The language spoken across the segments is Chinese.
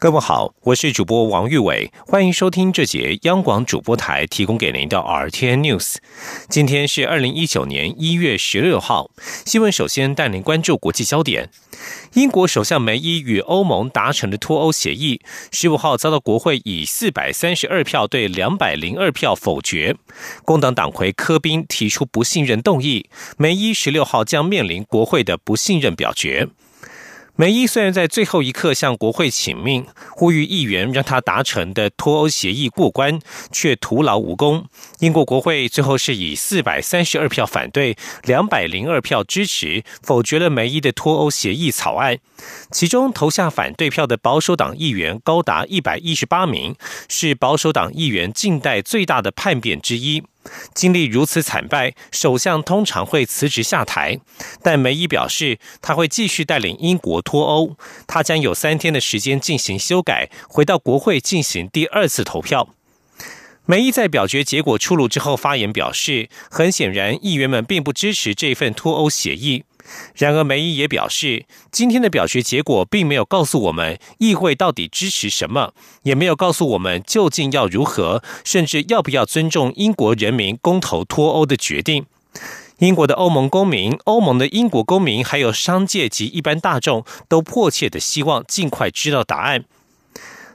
各位好，我是主播王玉伟，欢迎收听这节央广主播台提供给您的 RTN News。今天是二零一九年一月十六号，新闻首先带您关注国际焦点。英国首相梅伊与欧盟达成的脱欧协议，十五号遭到国会以四百三十二票对两百零二票否决。工党党魁科宾提出不信任动议，梅伊十六号将面临国会的不信任表决。梅伊虽然在最后一刻向国会请命，呼吁议员让他达成的脱欧协议过关，却徒劳无功。英国国会最后是以四百三十二票反对、两百零二票支持，否决了梅伊的脱欧协议草案。其中投下反对票的保守党议员高达一百一十八名，是保守党议员近代最大的叛变之一。经历如此惨败，首相通常会辞职下台，但梅伊表示他会继续带领英国脱欧。他将有三天的时间进行修改，回到国会进行第二次投票。梅伊在表决结果出炉之后发言表示，很显然，议员们并不支持这份脱欧协议。然而，梅伊也表示，今天的表决结果并没有告诉我们议会到底支持什么，也没有告诉我们究竟要如何，甚至要不要尊重英国人民公投脱欧的决定。英国的欧盟公民、欧盟的英国公民，还有商界及一般大众，都迫切的希望尽快知道答案。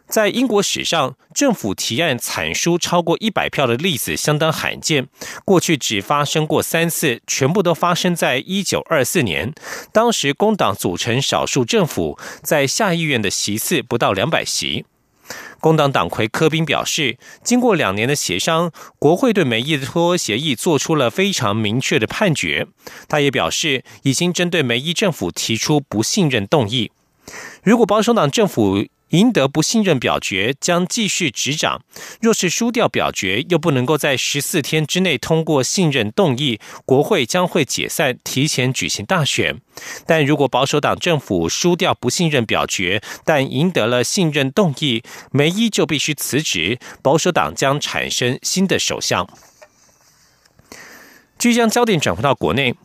在英国史上，政府提案惨输超过一百票的例子相当罕见。过去只发生过三次，全部都发生在一九二四年。当时工党组成少数政府，在下议院的席次不到两百席。工党党魁科宾表示，经过两年的协商，国会对梅伊的脱欧协议做出了非常明确的判决。他也表示，已经针对梅伊政府提出不信任动议。如果保守党政府，赢得不信任表决将继续执掌。若是输掉表决，又不能够在十四天之内通过信任动议，国会将会解散，提前举行大选。但如果保守党政府输掉不信任表决，但赢得了信任动议，梅伊就必须辞职，保守党将产生新的首相。即将焦点转回到国内。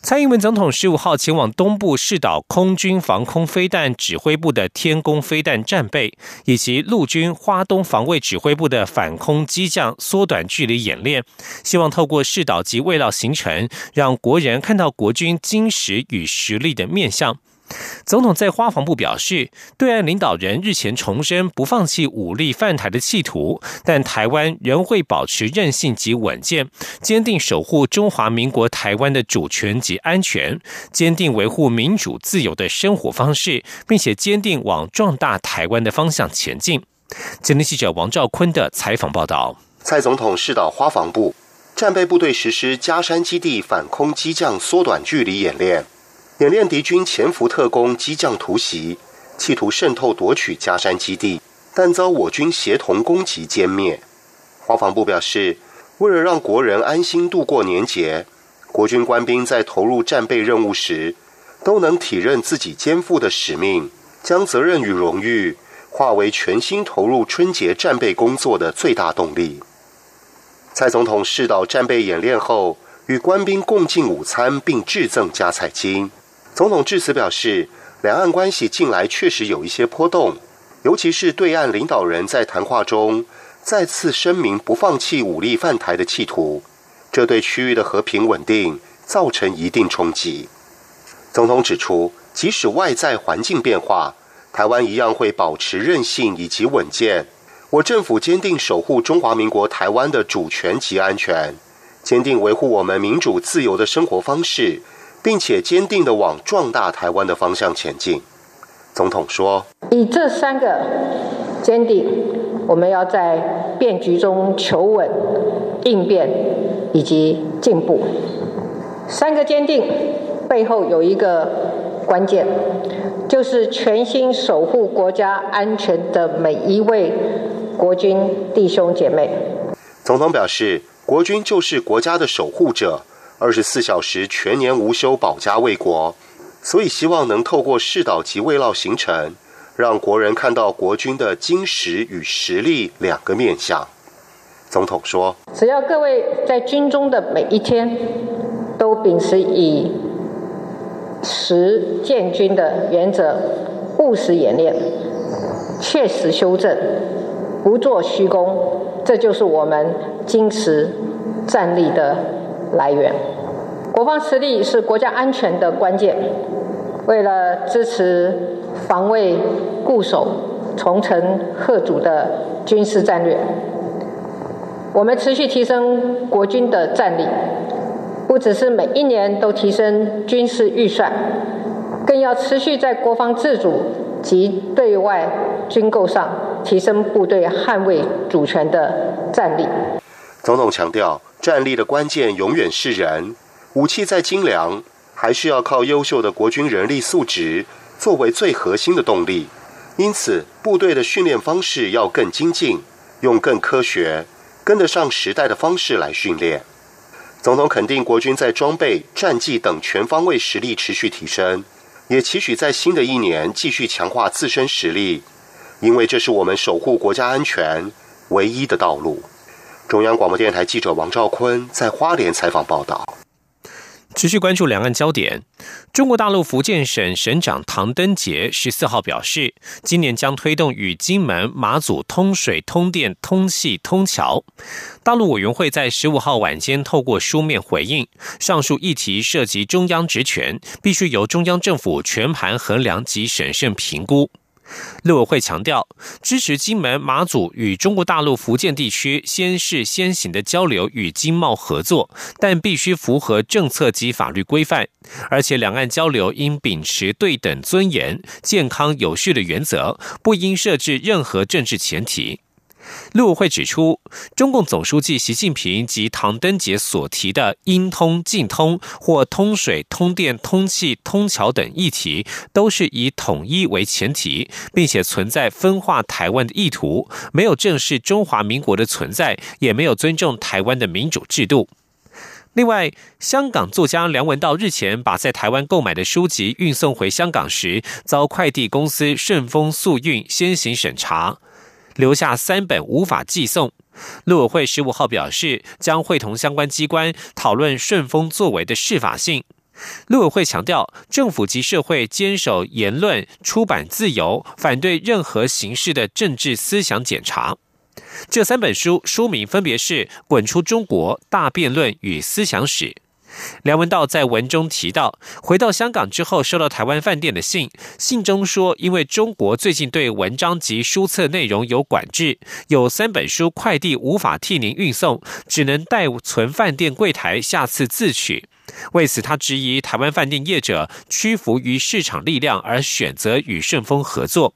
蔡英文总统十五号前往东部试导空军防空飞弹指挥部的天宫飞弹战备，以及陆军花东防卫指挥部的反空机降缩短距离演练，希望透过试岛及未料行程，让国人看到国军精实与实力的面相。总统在花防部表示，对岸领导人日前重申不放弃武力犯台的企图，但台湾仍会保持韧性及稳健，坚定守护中华民国台湾的主权及安全，坚定维护民主自由的生活方式，并且坚定往壮大台湾的方向前进。今天记者王兆坤的采访报道：蔡总统视导花防部战备部队实施加山基地反空机降缩短距离演练。演练敌军潜伏特工机降突袭，企图渗透夺取加山基地，但遭我军协同攻击歼灭。华防部表示，为了让国人安心度过年节，国军官兵在投入战备任务时，都能体认自己肩负的使命，将责任与荣誉化为全心投入春节战备工作的最大动力。蔡总统视导战备演练后，与官兵共进午餐，并致赠加彩金。总统致辞表示，两岸关系近来确实有一些波动，尤其是对岸领导人在谈话中再次声明不放弃武力犯台的企图，这对区域的和平稳定造成一定冲击。总统指出，即使外在环境变化，台湾一样会保持韧性以及稳健。我政府坚定守护中华民国台湾的主权及安全，坚定维护我们民主自由的生活方式。并且坚定地往壮大台湾的方向前进。总统说：“以这三个坚定，我们要在变局中求稳、应变以及进步。三个坚定背后有一个关键，就是全心守护国家安全的每一位国军弟兄姐妹。”总统表示：“国军就是国家的守护者。”二十四小时全年无休保家卫国，所以希望能透过世导及慰劳行程，让国人看到国军的精实与实力两个面相。总统说：“只要各位在军中的每一天，都秉持以实建军的原则，务实演练，切实修正，不做虚功，这就是我们坚持站立的来源。国防实力是国家安全的关键。为了支持防卫固守、重城贺主的军事战略。”我们持续提升国军的战力，不只是每一年都提升军事预算，更要持续在国防自主及对外军购上提升部队捍卫主权的战力。总统强调，战力的关键永远是人，武器再精良，还是要靠优秀的国军人力素质作为最核心的动力。因此，部队的训练方式要更精进，用更科学。跟得上时代的方式来训练。总统肯定国军在装备、战绩等全方位实力持续提升，也期许在新的一年继续强化自身实力，因为这是我们守护国家安全唯一的道路。中央广播电台记者王兆坤在花莲采访报道。持续关注两岸焦点。中国大陆福建省省长唐登杰十四号表示，今年将推动与金门、马祖通水、通电、通气、通桥。大陆委员会在十五号晚间透过书面回应，上述议题涉及中央职权，必须由中央政府全盘衡量及审慎评估。陆委会强调，支持金门、马祖与中国大陆福建地区先试先行的交流与经贸合作，但必须符合政策及法律规范，而且两岸交流应秉持对等、尊严、健康、有序的原则，不应设置任何政治前提。陆委会指出，中共总书记习近平及唐登杰所提的“应通尽通”或通水、通电、通气、通桥等议题，都是以统一为前提，并且存在分化台湾的意图，没有正视中华民国的存在，也没有尊重台湾的民主制度。另外，香港作家梁文道日前把在台湾购买的书籍运送回香港时，遭快递公司顺丰速运先行审查。留下三本无法寄送，陆委会十五号表示，将会同相关机关讨论顺丰作为的适法性。陆委会强调，政府及社会坚守言论、出版自由，反对任何形式的政治思想检查。这三本书书名分别是《滚出中国》《大辩论》与《思想史》。梁文道在文中提到，回到香港之后收到台湾饭店的信，信中说，因为中国最近对文章及书册内容有管制，有三本书快递无法替您运送，只能代存饭店柜台，下次自取。为此，他质疑台湾饭店业者屈服于市场力量，而选择与顺丰合作。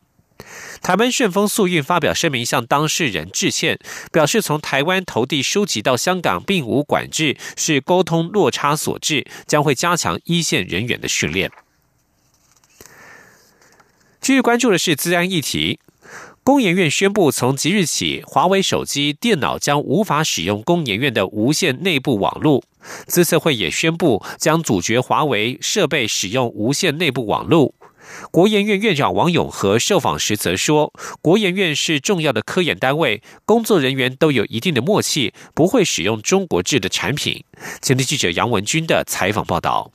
台湾顺丰速运发表声明，向当事人致歉，表示从台湾投递书籍到香港并无管制，是沟通落差所致，将会加强一线人员的训练。继续关注的是资安议题，工研院宣布，从即日起，华为手机、电脑将无法使用工研院的无线内部网络。资策会也宣布，将阻绝华为设备使用无线内部网络。国研院院长王永和受访时则说：“国研院是重要的科研单位，工作人员都有一定的默契，不会使用中国制的产品。”前天记者杨文军的采访报道。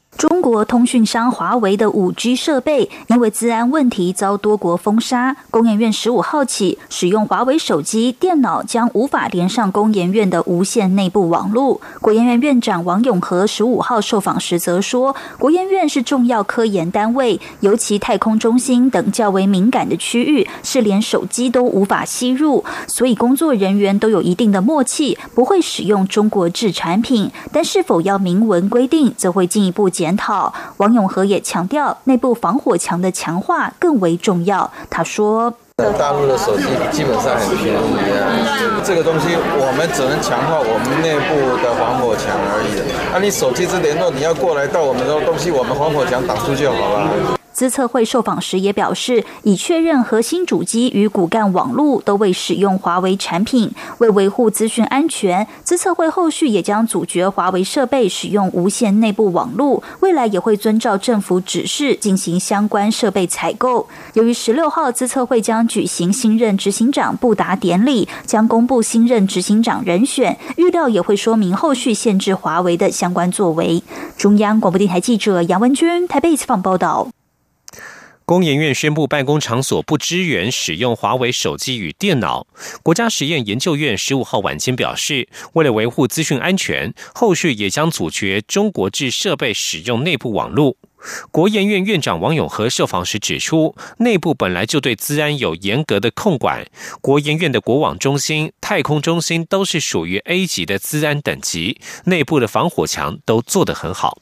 国通讯商华为的五 G 设备因为治安问题遭多国封杀。工研院十五号起，使用华为手机、电脑将无法连上工研院的无线内部网络。国研院院长王永和十五号受访时则说，国研院是重要科研单位，尤其太空中心等较为敏感的区域，是连手机都无法吸入，所以工作人员都有一定的默契，不会使用中国制产品。但是否要明文规定，则会进一步检。讨王永和也强调，内部防火墙的强化更为重要。他说：“大陆的手机基本上很便宜啊，这个东西我们只能强化我们内部的防火墙而已。那你手机是联络，你要过来到我们的东西，我们防火墙挡住就好了。”资策会受访时也表示，已确认核心主机与骨干网络都未使用华为产品。为维护资讯安全，资策会后续也将阻绝华为设备使用无线内部网络，未来也会遵照政府指示进行相关设备采购。由于十六号资策会将举行新任执行长布达典礼，将公布新任执行长人选，预料也会说明后续限制华为的相关作为。中央广播电台记者杨文君台北采访报道。工研院宣布办公场所不支援使用华为手机与电脑。国家实验研究院十五号晚间表示，为了维护资讯安全，后续也将阻绝中国制设备使用内部网络。国研院院长王永和受访时指出，内部本来就对资安有严格的控管，国研院的国网中心、太空中心都是属于 A 级的资安等级，内部的防火墙都做得很好。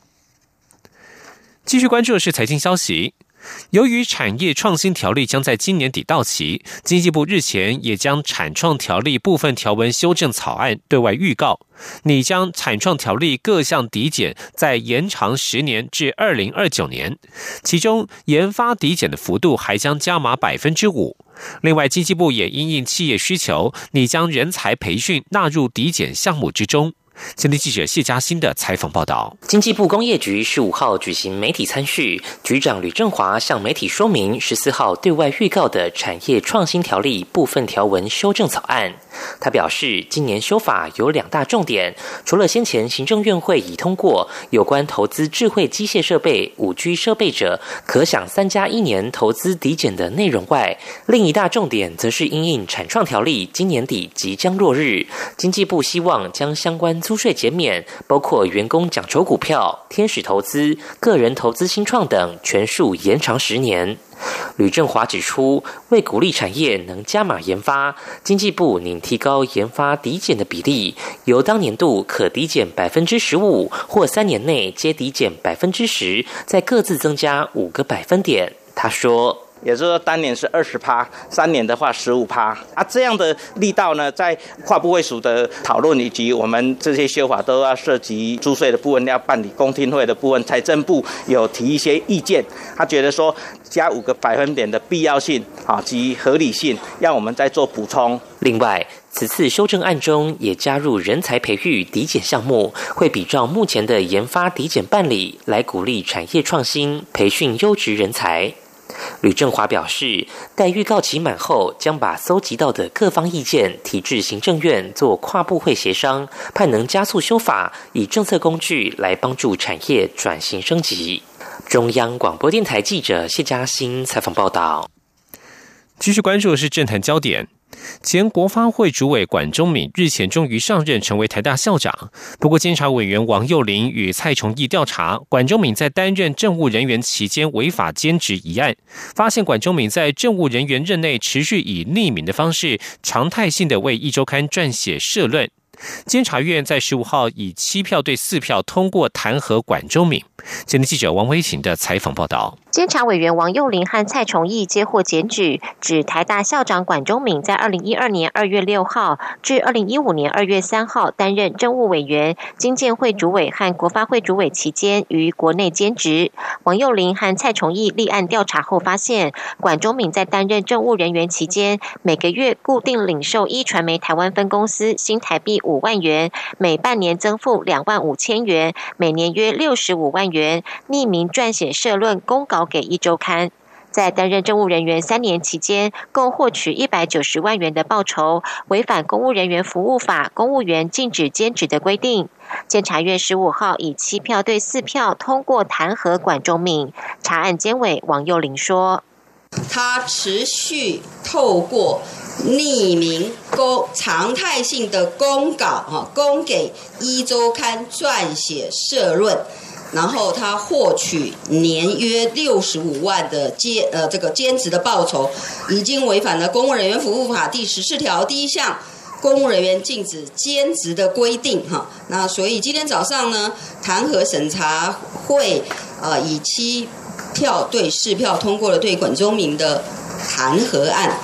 继续关注的是财经消息。由于产业创新条例将在今年底到期，经济部日前也将产创条例部分条文修正草案对外预告，拟将产创条例各项抵减再延长十年至二零二九年，其中研发抵减的幅度还将加码百分之五。另外，经济部也因应企业需求，拟将人才培训纳入抵减项目之中。今天记者谢嘉欣的采访报道：经济部工业局十五号举行媒体参叙，局长吕振华向媒体说明十四号对外预告的产业创新条例部分条文修正草案。他表示，今年修法有两大重点，除了先前行政院会已通过有关投资智慧机械设备、五 G 设备者可享三加一年投资抵减的内容外，另一大重点则是因应产创条例今年底即将落日，经济部希望将相关租税减免，包括员工奖酬股票、天使投资、个人投资新创等，全数延长十年。吕振华指出，为鼓励产业能加码研发，经济部拟提高研发抵减的比例，由当年度可抵减百分之十五，或三年内皆抵减百分之十，再各自增加五个百分点。他说。也就是说，单年是二十趴，三年的话十五趴啊，这样的力道呢，在跨部会署的讨论以及我们这些修法都要涉及租税的部分，要办理公听会的部分，财政部有提一些意见，他觉得说加五个百分点的必要性啊及合理性，让我们再做补充。另外，此次修正案中也加入人才培育抵减项目，会比照目前的研发抵减办理，来鼓励产业创新，培训优质人才。吕振华表示，待预告期满后，将把搜集到的各方意见提至行政院做跨部会协商，盼能加速修法，以政策工具来帮助产业转型升级。中央广播电台记者谢嘉欣采访报道。继续关注的是政坛焦点。前国发会主委管中敏日前终于上任，成为台大校长。不过，监察委员王幼林与蔡崇义调查管中敏在担任政务人员期间违法兼职一案，发现管中敏在政务人员任内持续以匿名的方式，常态性的为一周刊撰写社论。监察院在十五号以七票对四票通过弹劾管中敏。今天记者王维琴的采访报道。监察委员王幼林和蔡崇义接获检举，指台大校长管中敏在二零一二年二月六号至二零一五年二月三号担任政务委员、经建会主委和国发会主委期间于国内兼职。王幼林和蔡崇义立案调查后发现，管中敏在担任政务人员期间，每个月固定领受一传媒台湾分公司新台币五五万元，每半年增付两万五千元，每年约六十五万元，匿名撰写社论公稿。给一周刊，在担任政务人员三年期间，共获取一百九十万元的报酬，违反公务人员服务法公务员禁止兼职的规定。监察院十五号以七票对四票通过弹劾管中敏。查案监委王幼玲说：“他持续透过匿名公常态性的公稿，哈，供给一周刊撰写社论。”然后他获取年约六十五万的兼呃这个兼职的报酬，已经违反了公务人员服务法第十四条第一项公务人员禁止兼职的规定哈。那所以今天早上呢，弹劾审查会呃以七票对四票通过了对管中明的弹劾案。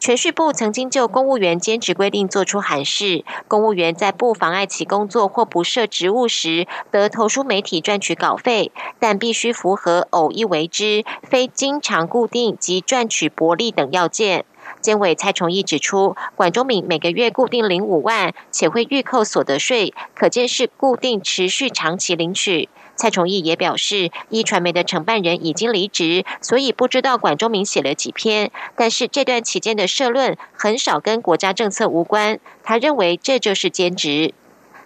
全序部曾经就公务员兼职规定作出函释，公务员在不妨碍其工作或不涉职务时，得投书媒体赚取稿费，但必须符合偶一为之、非经常固定及赚取薄利等要件。监委蔡崇义指出，管中敏每个月固定领五万，且会预扣所得税，可见是固定持续长期领取。蔡崇义也表示，一传媒的承办人已经离职，所以不知道管中明写了几篇，但是这段期间的社论很少跟国家政策无关。他认为这就是兼职。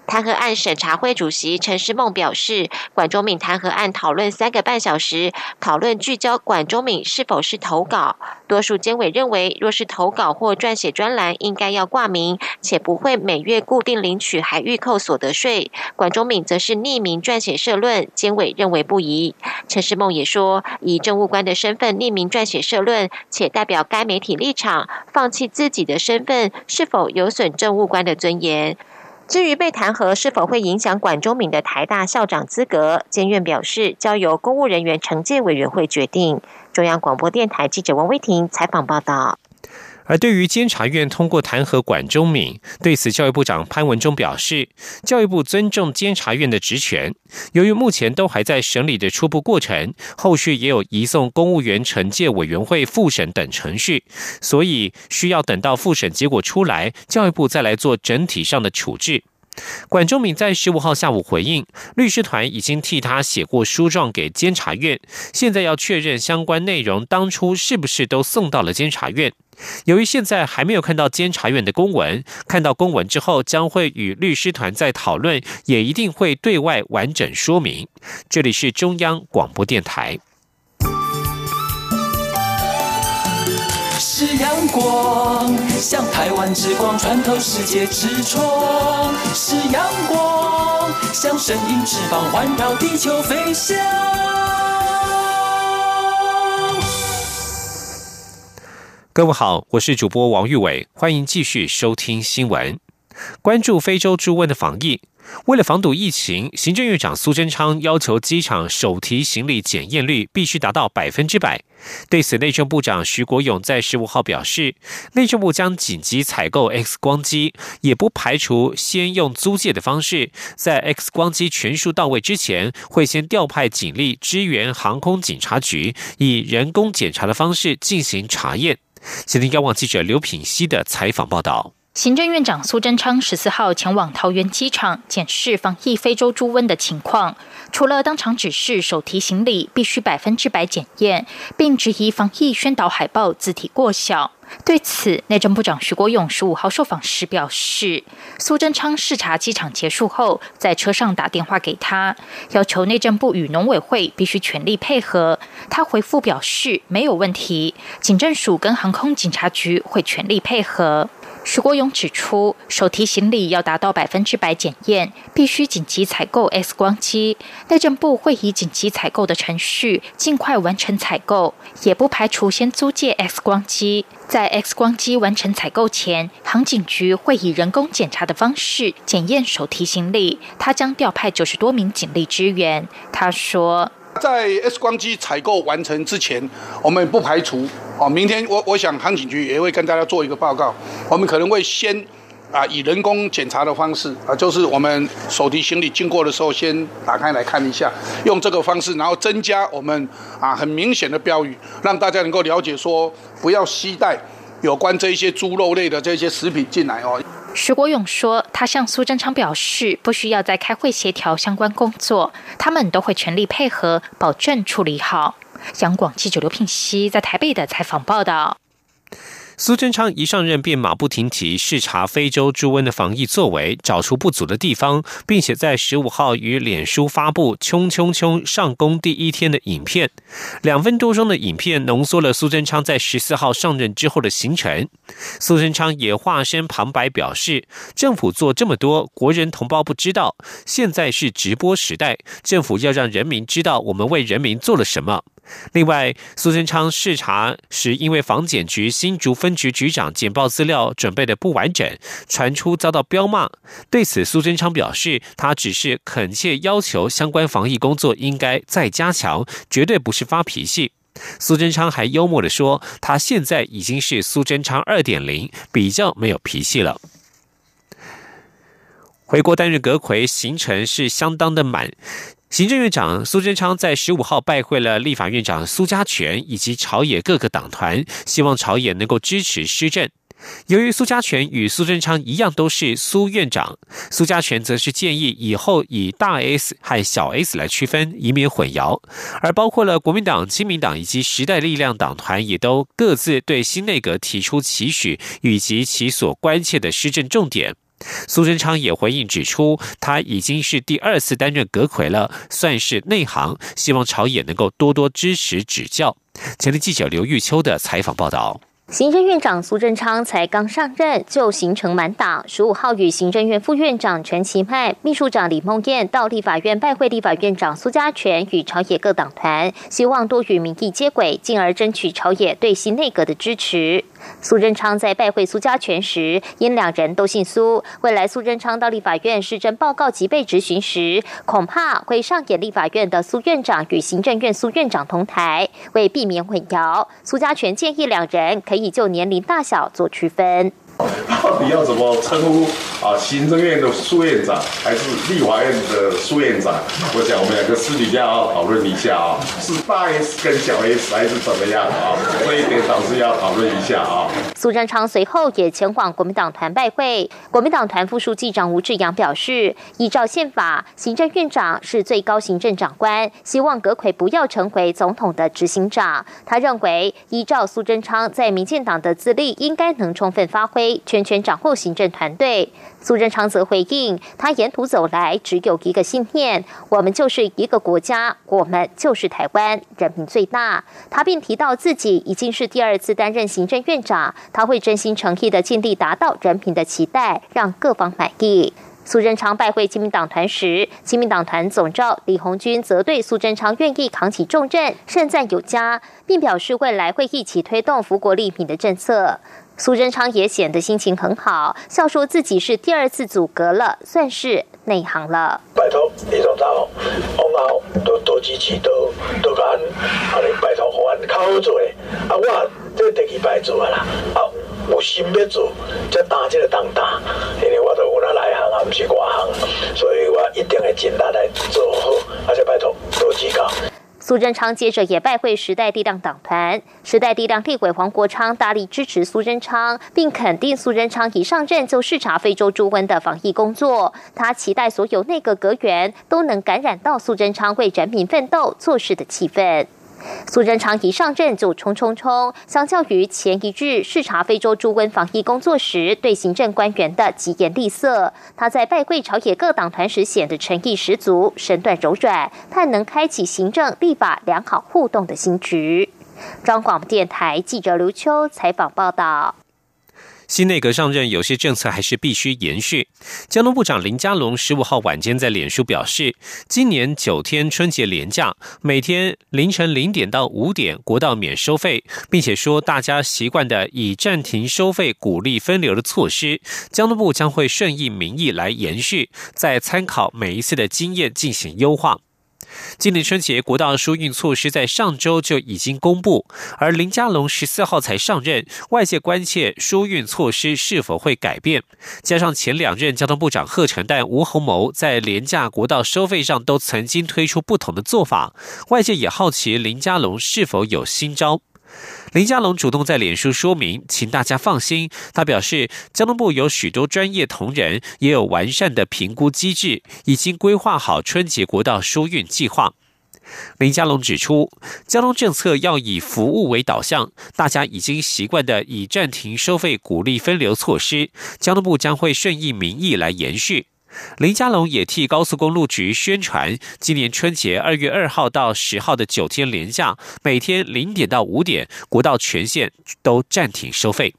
弹劾案审查会主席陈世梦表示，管中敏弹劾案讨论三个半小时，讨论聚焦管中敏是否是投稿。多数监委认为，若是投稿或撰写专栏，应该要挂名，且不会每月固定领取，还预扣所得税。管中敏则是匿名撰写社论，监委认为不宜。陈世梦也说，以政务官的身份匿名撰写社论，且代表该媒体立场，放弃自己的身份，是否有损政务官的尊严？至于被弹劾是否会影响管中敏的台大校长资格，监院表示交由公务人员惩戒委员会决定。中央广播电台记者王威婷采访报道。而对于监察院通过弹劾管中敏，对此教育部长潘文忠表示，教育部尊重监察院的职权。由于目前都还在审理的初步过程，后续也有移送公务员惩戒委员会复审等程序，所以需要等到复审结果出来，教育部再来做整体上的处置。管中敏在十五号下午回应，律师团已经替他写过书状给监察院，现在要确认相关内容当初是不是都送到了监察院。由于现在还没有看到监察院的公文，看到公文之后将会与律师团再讨论，也一定会对外完整说明。这里是中央广播电台。是阳光，像台湾之光穿透世界之窗；是阳光，像神鹰翅膀环绕地球飞翔。各位好，我是主播王玉伟，欢迎继续收听新闻，关注非洲猪瘟的防疫。为了防堵疫情，行政院长苏贞昌要求机场手提行李检验率必须达到百分之百。对此，内政部长徐国勇在十五号表示，内政部将紧急采购 X 光机，也不排除先用租借的方式，在 X 光机全数到位之前，会先调派警力支援航空警察局，以人工检查的方式进行查验。先听央网记者刘品熙的采访报道。行政院长苏贞昌十四号前往桃园机场检视防疫非洲猪瘟的情况，除了当场指示手提行李必须百分之百检验，并质疑防疫宣导海报字体过小。对此，内政部长徐国勇十五号受访时表示，苏贞昌视察机场结束后，在车上打电话给他，要求内政部与农委会必须全力配合。他回复表示没有问题，警政署跟航空警察局会全力配合。徐国勇指出，手提行李要达到百分之百检验，必须紧急采购 X 光机。内政部会以紧急采购的程序，尽快完成采购，也不排除先租借 X 光机。在 X 光机完成采购前，航警局会以人工检查的方式检验手提行李。他将调派九十多名警力支援。他说。在 X 光机采购完成之前，我们不排除哦，明天我我想航警局也会跟大家做一个报告。我们可能会先啊以人工检查的方式啊，就是我们手提行李经过的时候，先打开来看一下，用这个方式，然后增加我们啊很明显的标语，让大家能够了解说不要携带有关这一些猪肉类的这些食品进来哦。徐国勇说：“他向苏贞昌表示，不需要再开会协调相关工作，他们都会全力配合，保证处理好。”央广记者刘品熙在台北的采访报道。苏贞昌一上任便马不停蹄视察非洲猪瘟的防疫作为，找出不足的地方，并且在十五号与脸书发布“冲冲冲”上工第一天的影片，两分多钟的影片浓缩了苏贞昌在十四号上任之后的行程。苏贞昌也化身旁白表示，政府做这么多，国人同胞不知道，现在是直播时代，政府要让人民知道我们为人民做了什么。另外，苏贞昌视察时，因为房检局新竹分局局长简报资料准备的不完整，传出遭到彪骂。对此，苏贞昌表示，他只是恳切要求相关防疫工作应该再加强，绝对不是发脾气。苏贞昌还幽默的说：“他现在已经是苏贞昌二点零，比较没有脾气了。”回国担任阁魁行程是相当的满。行政院长苏贞昌在十五号拜会了立法院长苏家全以及朝野各个党团，希望朝野能够支持施政。由于苏家全与苏贞昌一样都是苏院长，苏家全则是建议以后以大 S 和小 S 来区分，以免混淆。而包括了国民党、亲民党以及时代力量党团，也都各自对新内阁提出期许以及其所关切的施政重点。苏贞昌也回应指出，他已经是第二次担任阁魁了，算是内行，希望朝野能够多多支持指教。前的记者刘玉秋的采访报道。行政院长苏贞昌才刚上任就行程满档，十五号与行政院副院长陈其迈、秘书长李梦燕到立法院拜会立法院长苏家全与朝野各党团，希望多与民意接轨，进而争取朝野对新内阁的支持。苏贞昌在拜会苏家全时，因两人都姓苏，未来苏贞昌到立法院施政报告及被质询时，恐怕会上演立法院的苏院长与行政院苏院长同台。为避免混淆，苏家全建议两人可以就年龄大小做区分。到底要怎么称呼啊？行政院的苏院长还是立法院的苏院长？我想我们两个私底下要讨论一下啊，是大 S 跟小 S 还是怎么样啊？这一点倒是要讨论一下啊。苏贞昌随后也前往国民党团拜会，国民党团副书记长吴志阳表示，依照宪法，行政院长是最高行政长官，希望阁魁不要成为总统的执行长。他认为，依照苏贞昌在民进党的资历，应该能充分发挥。全权掌握行政团队，苏贞昌则回应，他沿途走来只有一个信念：我们就是一个国家，我们就是台湾，人民最大。他并提到自己已经是第二次担任行政院长，他会真心诚意的尽力达到人民的期待，让各方满意。苏贞昌拜会亲民党团时，亲民党团总召李鸿钧则对苏贞昌愿意扛起重任盛赞有加，并表示未来会一起推动福国利民的政策。苏贞昌也显得心情很好，笑说自己是第二次阻隔了，算是内行了。拜托李总长，往后多多支持，多多干，啊，你拜托还较好做。啊，我这第二摆做啦，啊，有心要做，这打这个当打，因为我都有那内行啊，不是外行，所以我一定会尽力来做好，而且拜托多指教。苏贞昌接着也拜会时代力量党团，时代力量立委黄国昌大力支持苏贞昌，并肯定苏贞昌一上任就视察非洲猪瘟的防疫工作。他期待所有内阁阁员都能感染到苏贞昌为人民奋斗做事的气氛。苏贞昌一上阵就冲冲冲，相较于前一日视察非洲猪瘟防疫工作时对行政官员的疾言厉色，他在拜会朝野各党团时显得诚意十足、身段柔软，盼能开启行政立法良好互动的新局。中广电台记者刘秋采访报道。新内阁上任，有些政策还是必须延续。交通部长林佳龙十五号晚间在脸书表示，今年九天春节连假，每天凌晨零点到五点国道免收费，并且说大家习惯的以暂停收费鼓励分流的措施，交通部将会顺应民意来延续，再参考每一次的经验进行优化。今年春节国道疏运措施在上周就已经公布，而林佳龙十四号才上任，外界关切疏运措施是否会改变。加上前两任交通部长贺成旦、吴鸿谋在廉价国道收费上都曾经推出不同的做法，外界也好奇林佳龙是否有新招。林佳龙主动在脸书说明，请大家放心。他表示，交通部有许多专业同仁，也有完善的评估机制，已经规划好春节国道疏运计划。林佳龙指出，交通政策要以服务为导向，大家已经习惯的以暂停收费鼓励分流措施，交通部将会顺应民意来延续。林佳龙也替高速公路局宣传，今年春节二月二号到十号的九天连假，每天零点到五点，国道全线都暂停收费。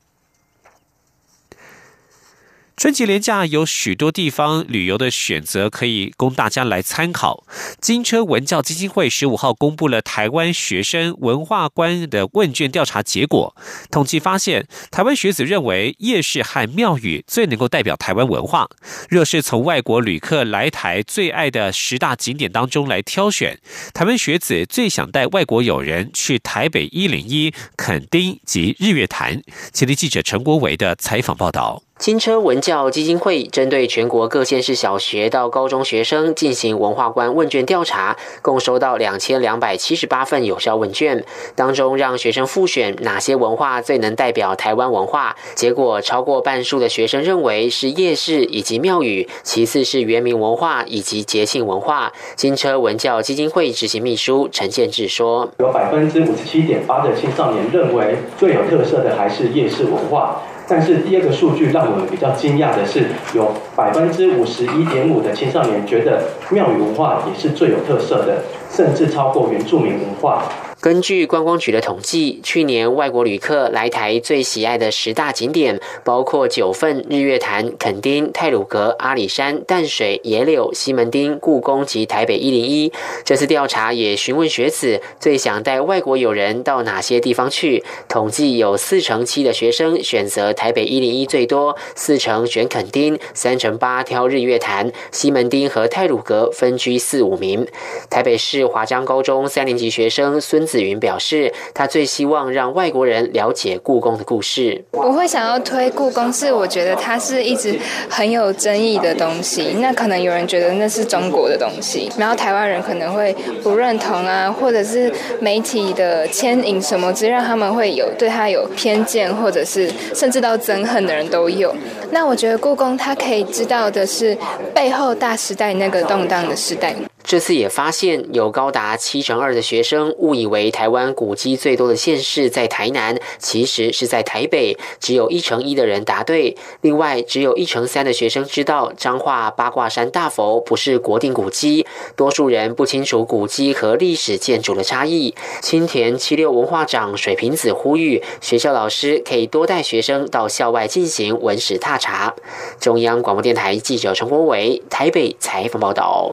春节连假有许多地方旅游的选择可以供大家来参考。金车文教基金会十五号公布了台湾学生文化观的问卷调查结果，统计发现，台湾学子认为夜市和庙宇最能够代表台湾文化。若是从外国旅客来台最爱的十大景点当中来挑选，台湾学子最想带外国友人去台北一零一、垦丁及日月潭。前天记者陈国维的采访报道。金车文教基金会针对全国各县市小学到高中学生进行文化观问卷调查，共收到两千两百七十八份有效问卷，当中让学生复选哪些文化最能代表台湾文化。结果超过半数的学生认为是夜市以及庙宇，其次是原民文化以及节庆文化。金车文教基金会执行秘书陈建志说：“有百分之五十七点八的青少年认为最有特色的还是夜市文化。”但是第二个数据让我们比较惊讶的是，有百分之五十一点五的青少年觉得庙宇文化也是最有特色的，甚至超过原住民文化。根据观光局的统计，去年外国旅客来台最喜爱的十大景点，包括九份、日月潭、垦丁、泰鲁阁、阿里山、淡水、野柳、西门町、故宫及台北一零一。这次调查也询问学子最想带外国友人到哪些地方去，统计有四成七的学生选择台北一零一最多，四成选垦丁，三成八挑日月潭、西门町和泰鲁阁分居四五名。台北市华江高中三年级学生孙子。子云表示，他最希望让外国人了解故宫的故事。我会想要推故宫，是我觉得它是一直很有争议的东西。那可能有人觉得那是中国的东西，然后台湾人可能会不认同啊，或者是媒体的牵引什么，之让他们会有对他有偏见，或者是甚至到憎恨的人都有。那我觉得故宫它可以知道的是背后大时代那个动荡的时代。这次也发现有高达七成二的学生误以为台湾古迹最多的县市在台南，其实是在台北。只有一成一的人答对。另外，只有一成三的学生知道彰化八卦山大佛不是国定古迹。多数人不清楚古迹和历史建筑的差异。青田七六文化长水瓶子呼吁学校老师可以多带学生到校外进行文史踏查。中央广播电台记者陈国伟台北采访报道。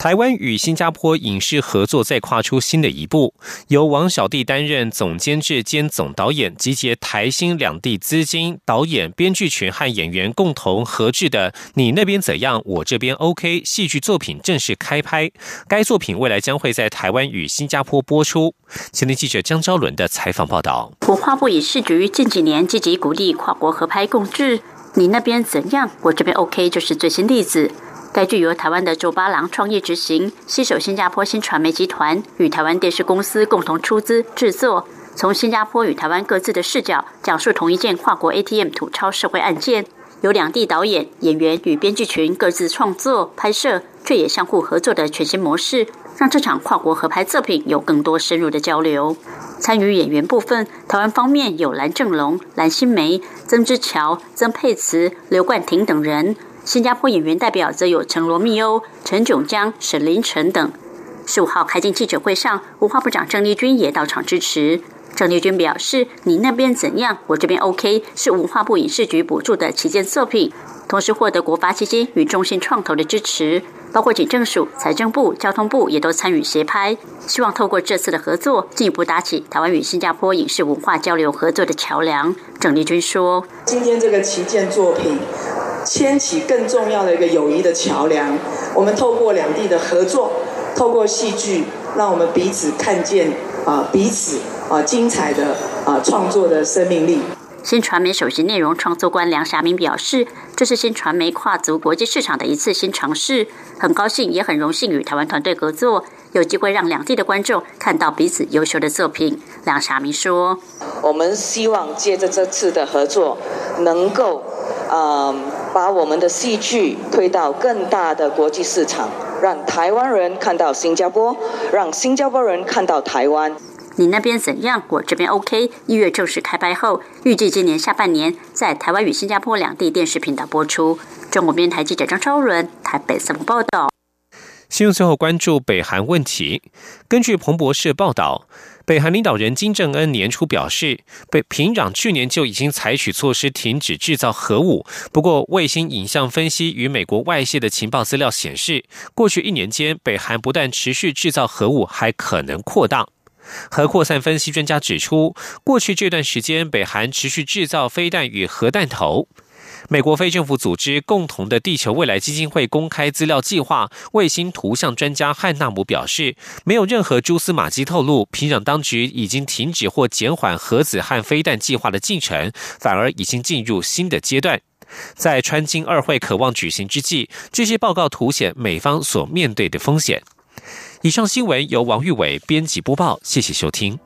台湾与新加坡影视合作再跨出新的一步，由王小弟担任总监制兼总导演，集结台新两地资金、导演、编剧群和演员共同合制的《你那边怎样，我这边 OK》戏剧作品正式开拍。该作品未来将会在台湾与新加坡播出。前天记者江昭伦的采访报道。文化部影视局近几年积极鼓励跨国合拍共制，《你那边怎样，我这边 OK》就是最新例子。该剧由台湾的周八郎创业执行，携手新加坡新传媒集团与台湾电视公司共同出资制作，从新加坡与台湾各自的视角讲述同一件跨国 ATM 土超社会案件，由两地导演、演员与编剧群各自创作拍摄，却也相互合作的全新模式，让这场跨国合拍作品有更多深入的交流。参与演员部分，台湾方面有蓝正龙、蓝心湄、曾之乔、曾佩慈、刘冠廷等人。新加坡演员代表则有陈罗密欧、陈炯江、沈凌晨等。十五号开进记者会上，文化部长郑丽君也到场支持。郑丽君表示：“你那边怎样，我这边 OK。”是文化部影视局补助的旗舰作品，同时获得国发基金与中信创投的支持，包括警政署、财政部、交通部也都参与协拍。希望透过这次的合作，进一步搭起台湾与新加坡影视文化交流合作的桥梁。郑丽君说：“今天这个旗舰作品。”牵起更重要的一个友谊的桥梁。我们透过两地的合作，透过戏剧，让我们彼此看见啊彼此啊精彩的啊创作的生命力。新传媒首席内容创作官梁霞明表示，这是新传媒跨足国际市场的一次新尝试，很高兴也很荣幸与台湾团队合作，有机会让两地的观众看到彼此优秀的作品。梁霞明说：“我们希望借着这次的合作，能够。”嗯，把我们的戏剧推到更大的国际市场，让台湾人看到新加坡，让新加坡人看到台湾。你那边怎样？我这边 OK。一月正式开拍后，预计今年下半年在台湾与新加坡两地电视频道播出。中国电台记者张超伦台北采访报道。新闻最后关注北韩问题。根据彭博社报道，北韩领导人金正恩年初表示，北平壤去年就已经采取措施停止制造核武。不过，卫星影像分析与美国外泄的情报资料显示，过去一年间，北韩不但持续制造核武，还可能扩大。核扩散分析专家指出，过去这段时间，北韩持续制造飞弹与核弹头。美国非政府组织共同的地球未来基金会公开资料计划卫星图像专家汉纳姆表示，没有任何蛛丝马迹透露平壤当局已经停止或减缓核子和飞弹计划的进程，反而已经进入新的阶段。在川金二会渴望举行之际，这些报告凸显美方所面对的风险。以上新闻由王玉伟编辑播报，谢谢收听。